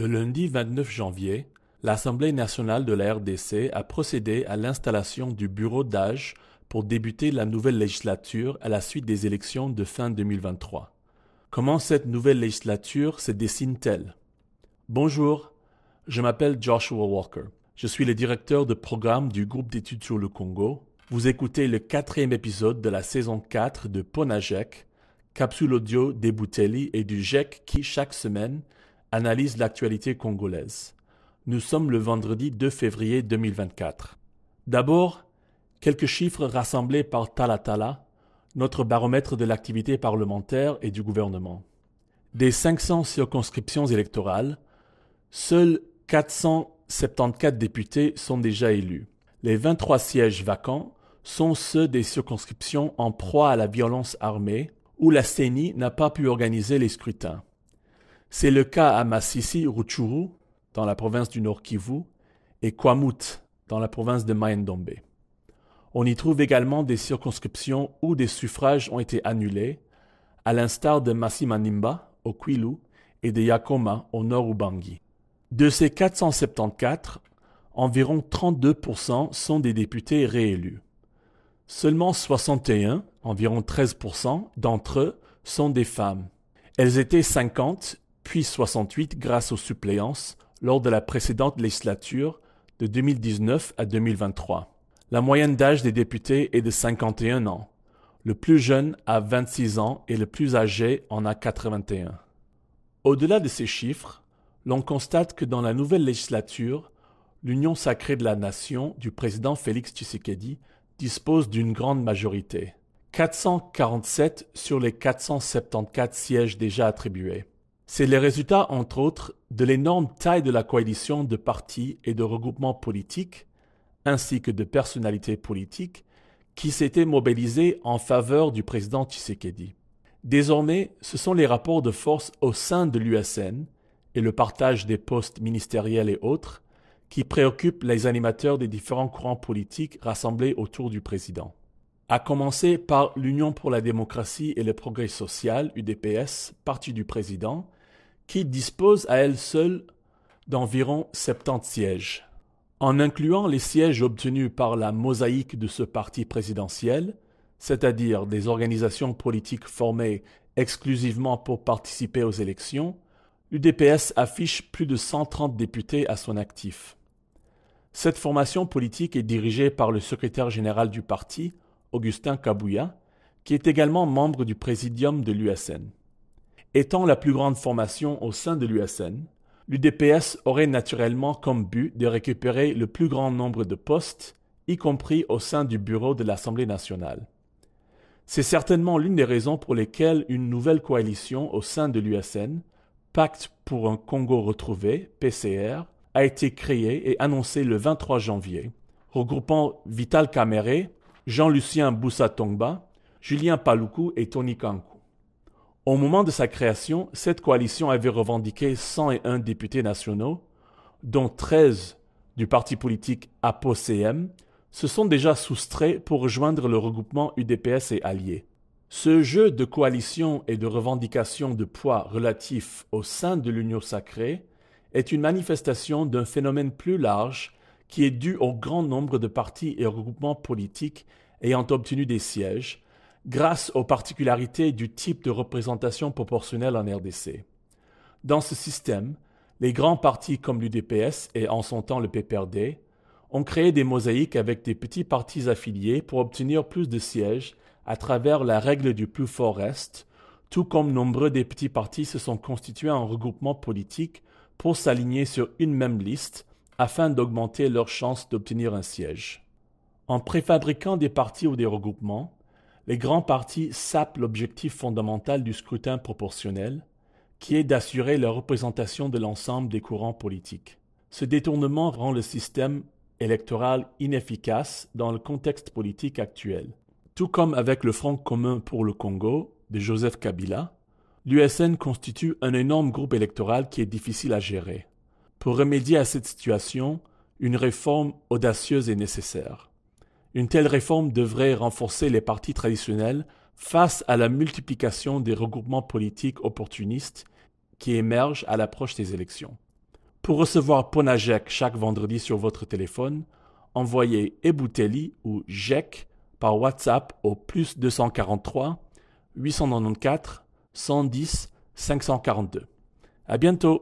Le lundi 29 janvier, l'Assemblée nationale de la RDC a procédé à l'installation du bureau d'âge pour débuter la nouvelle législature à la suite des élections de fin 2023. Comment cette nouvelle législature se dessine-t-elle? Bonjour, je m'appelle Joshua Walker. Je suis le directeur de programme du groupe d'études sur le Congo. Vous écoutez le quatrième épisode de la saison 4 de Ponajek, capsule audio des Boutelli et du GEC qui, chaque semaine, analyse l'actualité congolaise. Nous sommes le vendredi 2 février 2024. D'abord, quelques chiffres rassemblés par Talatala, notre baromètre de l'activité parlementaire et du gouvernement. Des 500 circonscriptions électorales, seuls 474 députés sont déjà élus. Les 23 sièges vacants sont ceux des circonscriptions en proie à la violence armée où la CENI n'a pas pu organiser les scrutins. C'est le cas à Massissi Rutshuru, dans la province du Nord Kivu, et Kwamut, dans la province de Mayendombe. On y trouve également des circonscriptions où des suffrages ont été annulés, à l'instar de Massimanimba, au Kwilu, et de Yakoma, au nord Ubangi. De ces 474, environ 32% sont des députés réélus. Seulement 61, environ 13% d'entre eux sont des femmes. Elles étaient 50 puis 68 grâce aux suppléances lors de la précédente législature de 2019 à 2023. La moyenne d'âge des députés est de 51 ans. Le plus jeune a 26 ans et le plus âgé en a 81. Au-delà de ces chiffres, l'on constate que dans la nouvelle législature, l'Union sacrée de la nation du président Félix Tshisekedi dispose d'une grande majorité. 447 sur les 474 sièges déjà attribués. C'est le résultat, entre autres, de l'énorme taille de la coalition de partis et de regroupements politiques, ainsi que de personnalités politiques, qui s'étaient mobilisées en faveur du président Tshisekedi. Désormais, ce sont les rapports de force au sein de l'USN et le partage des postes ministériels et autres qui préoccupent les animateurs des différents courants politiques rassemblés autour du président. À commencer par l'Union pour la démocratie et le progrès social, UDPS, parti du président, qui dispose à elle seule d'environ 70 sièges. En incluant les sièges obtenus par la mosaïque de ce parti présidentiel, c'est-à-dire des organisations politiques formées exclusivement pour participer aux élections, l'UDPS affiche plus de 130 députés à son actif. Cette formation politique est dirigée par le secrétaire général du parti, Augustin Kabouya, qui est également membre du présidium de l'USN. Étant la plus grande formation au sein de l'USN, l'UDPS aurait naturellement comme but de récupérer le plus grand nombre de postes, y compris au sein du bureau de l'Assemblée nationale. C'est certainement l'une des raisons pour lesquelles une nouvelle coalition au sein de l'USN, Pacte pour un Congo retrouvé, PCR, a été créée et annoncée le 23 janvier, regroupant Vital Kamere, Jean-Lucien Boussa-Tongba, Julien Paloukou et Tony Kankou. Au moment de sa création, cette coalition avait revendiqué 101 députés nationaux, dont 13 du parti politique APO-CM, se sont déjà soustraits pour rejoindre le regroupement UDPS et alliés. Ce jeu de coalition et de revendication de poids relatif au sein de l'Union sacrée est une manifestation d'un phénomène plus large qui est dû au grand nombre de partis et regroupements politiques ayant obtenu des sièges, grâce aux particularités du type de représentation proportionnelle en RDC. Dans ce système, les grands partis comme l'UDPS et en son temps le PPRD ont créé des mosaïques avec des petits partis affiliés pour obtenir plus de sièges à travers la règle du plus fort reste, tout comme nombreux des petits partis se sont constitués en regroupement politique pour s'aligner sur une même liste afin d'augmenter leurs chances d'obtenir un siège. En préfabriquant des partis ou des regroupements, les grands partis sapent l'objectif fondamental du scrutin proportionnel, qui est d'assurer la représentation de l'ensemble des courants politiques. Ce détournement rend le système électoral inefficace dans le contexte politique actuel. Tout comme avec le Front commun pour le Congo de Joseph Kabila, l'USN constitue un énorme groupe électoral qui est difficile à gérer. Pour remédier à cette situation, une réforme audacieuse est nécessaire. Une telle réforme devrait renforcer les partis traditionnels face à la multiplication des regroupements politiques opportunistes qui émergent à l'approche des élections. Pour recevoir Ponajek chaque vendredi sur votre téléphone, envoyez Ebouteli ou JEC par WhatsApp au plus 243 894 110 542. À bientôt!